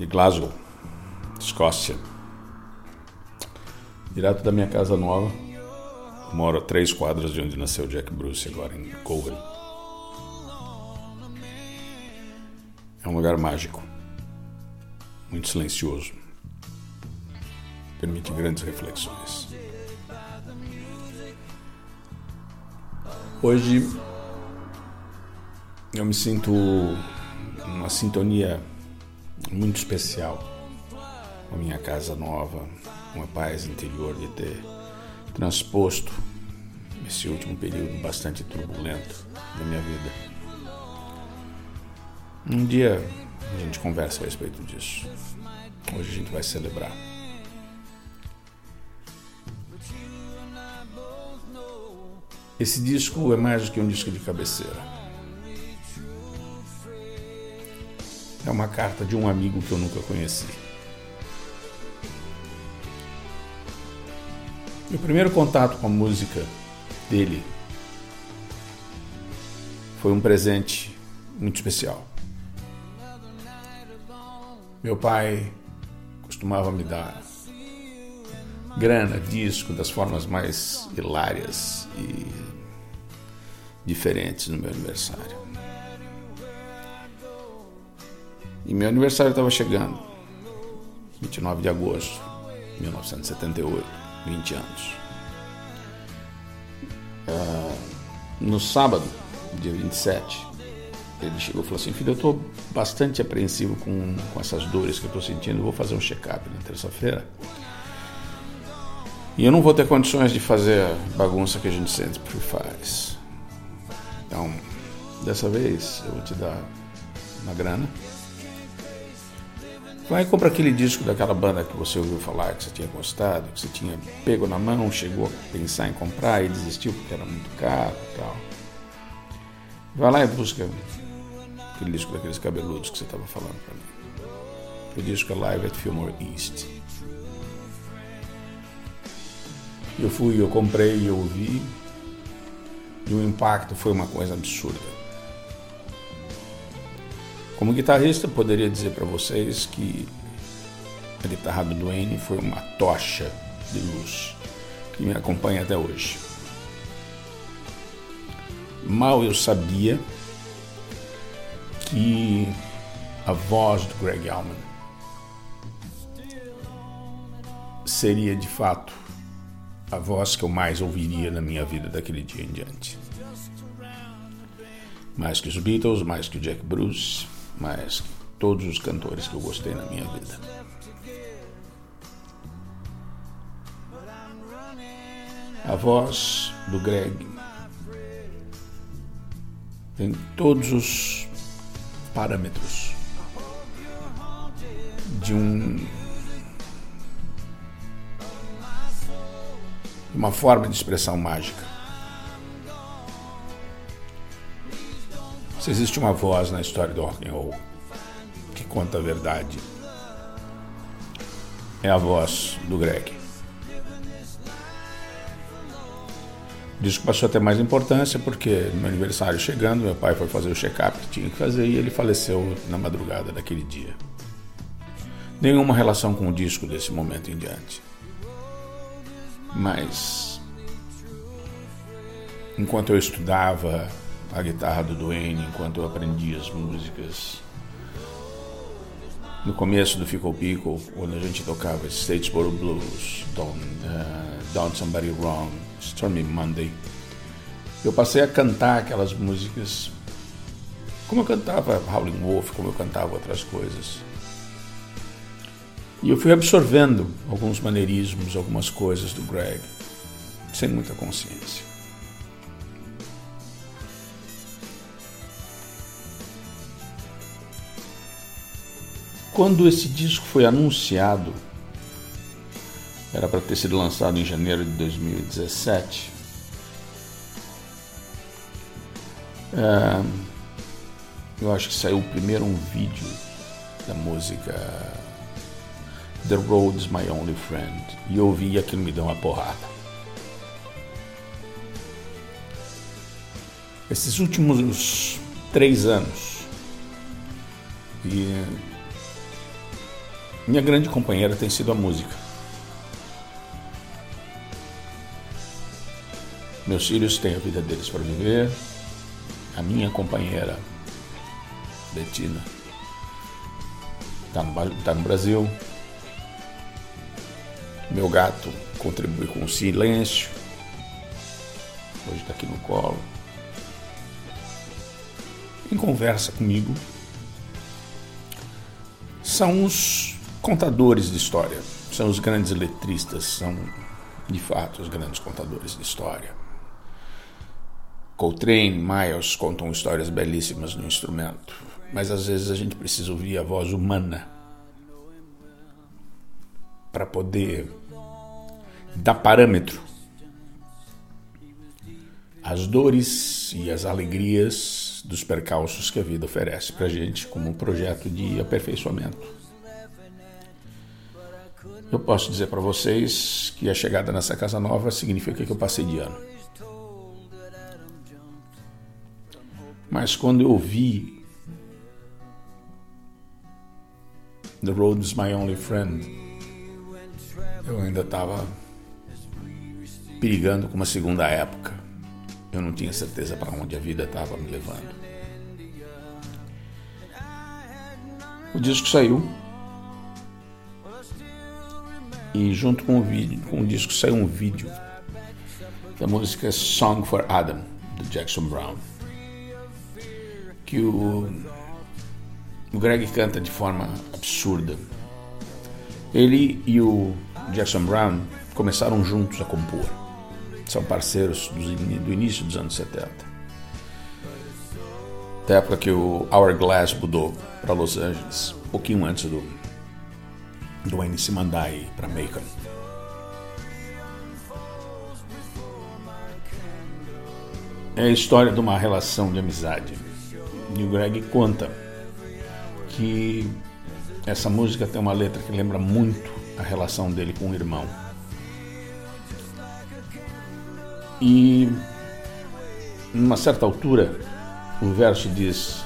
De Glasgow, Escócia. Direto da minha casa nova. Moro a três quadras de onde nasceu Jack Bruce, agora em Coven. É um lugar mágico, muito silencioso. Permite grandes reflexões. Hoje eu me sinto uma sintonia muito especial a minha casa nova, uma paz interior de ter transposto esse último período bastante turbulento da minha vida. Um dia a gente conversa a respeito disso. Hoje a gente vai celebrar. Esse disco é mais do que um disco de cabeceira. É uma carta de um amigo que eu nunca conheci. Meu primeiro contato com a música dele foi um presente muito especial. Meu pai costumava me dar grana, disco das formas mais hilárias e diferentes no meu aniversário. E meu aniversário estava chegando, 29 de agosto de 1978, 20 anos. Uh, no sábado, dia 27, ele chegou e falou assim: Filho, eu estou bastante apreensivo com, com essas dores que eu estou sentindo, vou fazer um check-up na terça-feira. E eu não vou ter condições de fazer a bagunça que a gente sempre faz. Então, dessa vez, eu vou te dar uma grana Vai e compra aquele disco daquela banda que você ouviu falar, que você tinha gostado, que você tinha pego na mão, chegou a pensar em comprar e desistiu porque era muito caro e tal. Vai lá e busca aquele disco daqueles cabeludos que você estava falando para mim. O disco é Live at Fillmore East. Eu fui, eu comprei, eu ouvi. E o impacto foi uma coisa absurda. Como guitarrista, poderia dizer para vocês que a guitarra do Duane foi uma tocha de luz que me acompanha até hoje. Mal eu sabia que a voz do Greg Allman seria de fato a voz que eu mais ouviria na minha vida daquele dia em diante. Mais que os Beatles, mais que o Jack Bruce, que todos os cantores que eu gostei na minha vida. A voz do Greg tem todos os parâmetros de um uma forma de expressão mágica. Se existe uma voz na história do rock and roll que conta a verdade, é a voz do Greg. O disco passou a ter mais importância porque no meu aniversário chegando, meu pai foi fazer o check-up que tinha que fazer e ele faleceu na madrugada daquele dia. Nenhuma relação com o disco desse momento em diante. Mas enquanto eu estudava a guitarra do Duane enquanto eu aprendia as músicas. No começo do Fickle Pickle, quando a gente tocava Statesboro Blues, Don't, uh, Don't Somebody Wrong, Stormy Monday, eu passei a cantar aquelas músicas como eu cantava Howling Wolf, como eu cantava outras coisas. E eu fui absorvendo alguns maneirismos, algumas coisas do Greg, sem muita consciência. Quando esse disco foi anunciado, era para ter sido lançado em janeiro de 2017. É, eu acho que saiu primeiro um vídeo da música The Road's My Only Friend e eu ouvi aquilo me deu uma porrada. Esses últimos três anos e minha grande companheira tem sido a música. Meus filhos têm a vida deles para viver. A minha companheira, Betina, está no, tá no Brasil. Meu gato contribui com o silêncio. Hoje está aqui no colo. Em conversa comigo. São os contadores de história, são os grandes letristas, são de fato os grandes contadores de história. Coltrane, Miles contam histórias belíssimas no instrumento, mas às vezes a gente precisa ouvir a voz humana para poder dar parâmetro às dores e às alegrias dos percalços que a vida oferece para a gente como um projeto de aperfeiçoamento. Eu posso dizer para vocês que a chegada nessa casa nova significa que eu passei de ano. Mas quando eu vi The Road is My Only Friend, eu ainda estava perigando com uma segunda época. Eu não tinha certeza para onde a vida estava me levando. O disco saiu e junto com o vídeo, com o disco saiu um vídeo da música Song for Adam do Jackson Brown, que o, o Greg canta de forma absurda. Ele e o Jackson Brown começaram juntos a compor. São parceiros do, início dos anos 70. Da época que o Hourglass mudou para Los Angeles, um pouquinho antes do do NC Mandai para Macon. É a história de uma relação de amizade. E o Greg conta que essa música tem uma letra que lembra muito a relação dele com o irmão. E numa certa altura, o verso diz: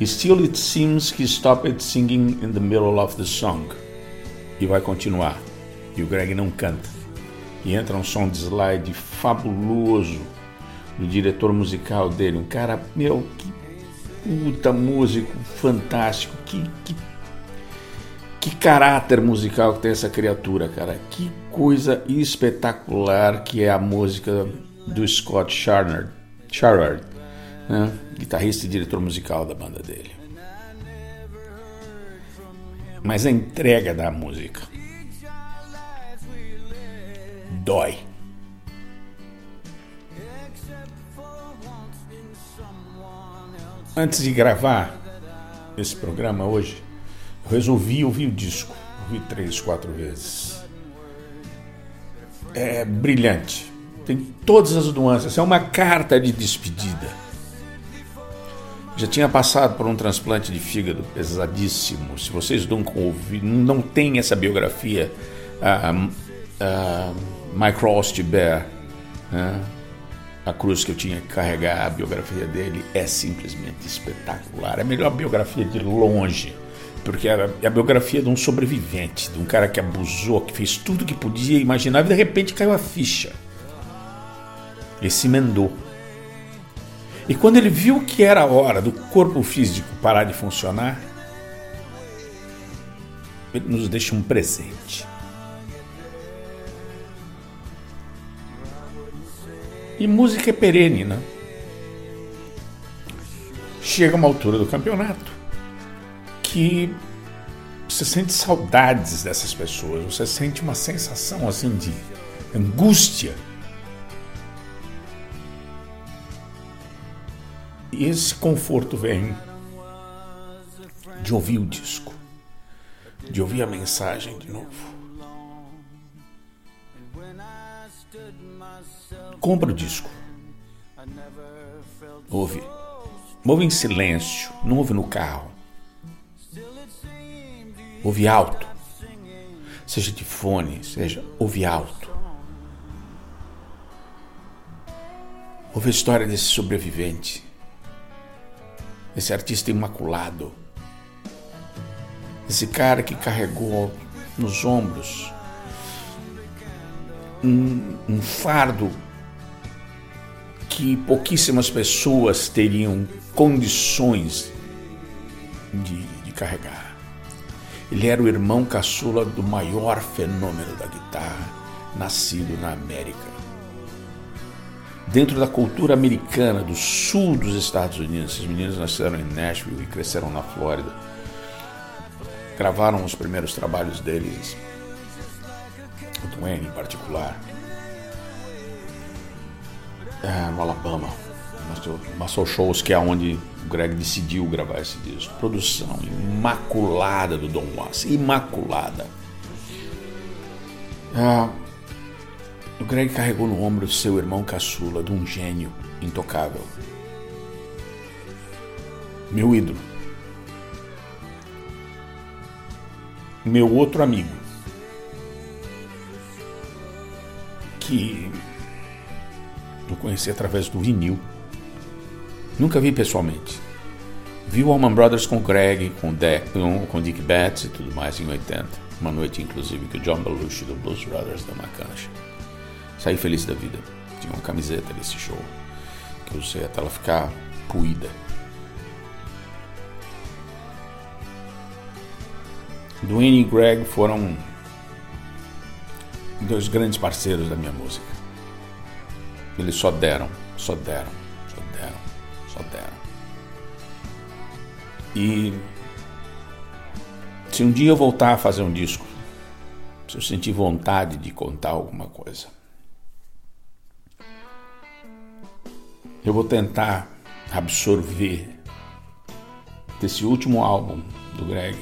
Still it seems he stopped singing in the middle of the song e vai continuar. E o Greg não canta. E entra um som de slide fabuloso do diretor musical dele, um cara, meu, que puta músico fantástico, que, que, que caráter musical que tem essa criatura, cara. Que coisa espetacular que é a música do Scott Sharnard, né? guitarrista e diretor musical da banda dele mas a entrega da música dói. Antes de gravar esse programa hoje, eu resolvi ouvir o disco. Ouvi três, quatro vezes. É brilhante. Tem todas as nuances. É uma carta de despedida já tinha passado por um transplante de fígado pesadíssimo. Se vocês não não tem essa biografia, Cross to Bear, né? a cruz que eu tinha que carregar, a biografia dele é simplesmente espetacular. É a melhor biografia de longe, porque é a biografia de um sobrevivente, de um cara que abusou, que fez tudo que podia imaginar e de repente caiu a ficha. Ele se emendou e quando ele viu que era a hora do corpo físico parar de funcionar, ele nos deixa um presente. E música é perene, né? chega uma altura do campeonato que você sente saudades dessas pessoas, você sente uma sensação assim de angústia. Esse conforto vem de ouvir o disco, de ouvir a mensagem de novo. Compra o disco. Ouve. Ouve em silêncio, não ouve no carro. Ouve alto. Seja de fone, seja ouve alto. Ouve a história desse sobrevivente, esse artista imaculado, esse cara que carregou nos ombros um, um fardo que pouquíssimas pessoas teriam condições de, de carregar. Ele era o irmão caçula do maior fenômeno da guitarra nascido na América. Dentro da cultura americana do sul dos Estados Unidos, esses meninos nasceram em Nashville e cresceram na Flórida. Gravaram os primeiros trabalhos deles, o Dwayne em particular, é, no Alabama. Muscle Shows, que é onde o Greg decidiu gravar esse disco. Produção imaculada do Don Watts, imaculada. Ah, o Greg carregou no ombro seu irmão caçula de um gênio intocável. Meu ídolo. Meu outro amigo. Que eu conheci através do vinil. Nunca vi pessoalmente. Vi o Allman Brothers com Greg, com, Deck, com Dick Betts e tudo mais em 80. Uma noite, inclusive, que o John Belushi do Blues Brothers deu uma cancha. Saí feliz da vida. Tinha uma camiseta desse show que eu usei até ela ficar puída. Dwayne e Greg foram dois grandes parceiros da minha música. Eles só deram, só deram, só deram, só deram. E se um dia eu voltar a fazer um disco, se eu sentir vontade de contar alguma coisa, eu vou tentar absorver desse último álbum do Greg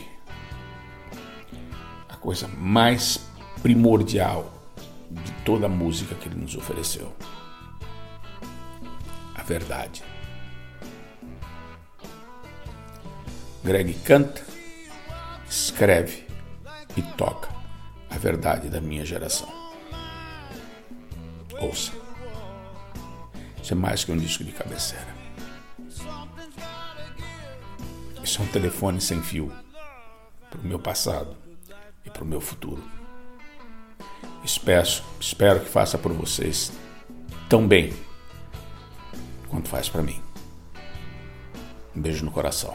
a coisa mais primordial de toda a música que ele nos ofereceu. A verdade. Greg canta, escreve e toca a verdade da minha geração. Ouça. Isso é mais que um disco de cabeceira. Isso é um telefone sem fio para o meu passado e para o meu futuro. Espero, espero que faça por vocês tão bem quanto faz para mim. Um beijo no coração.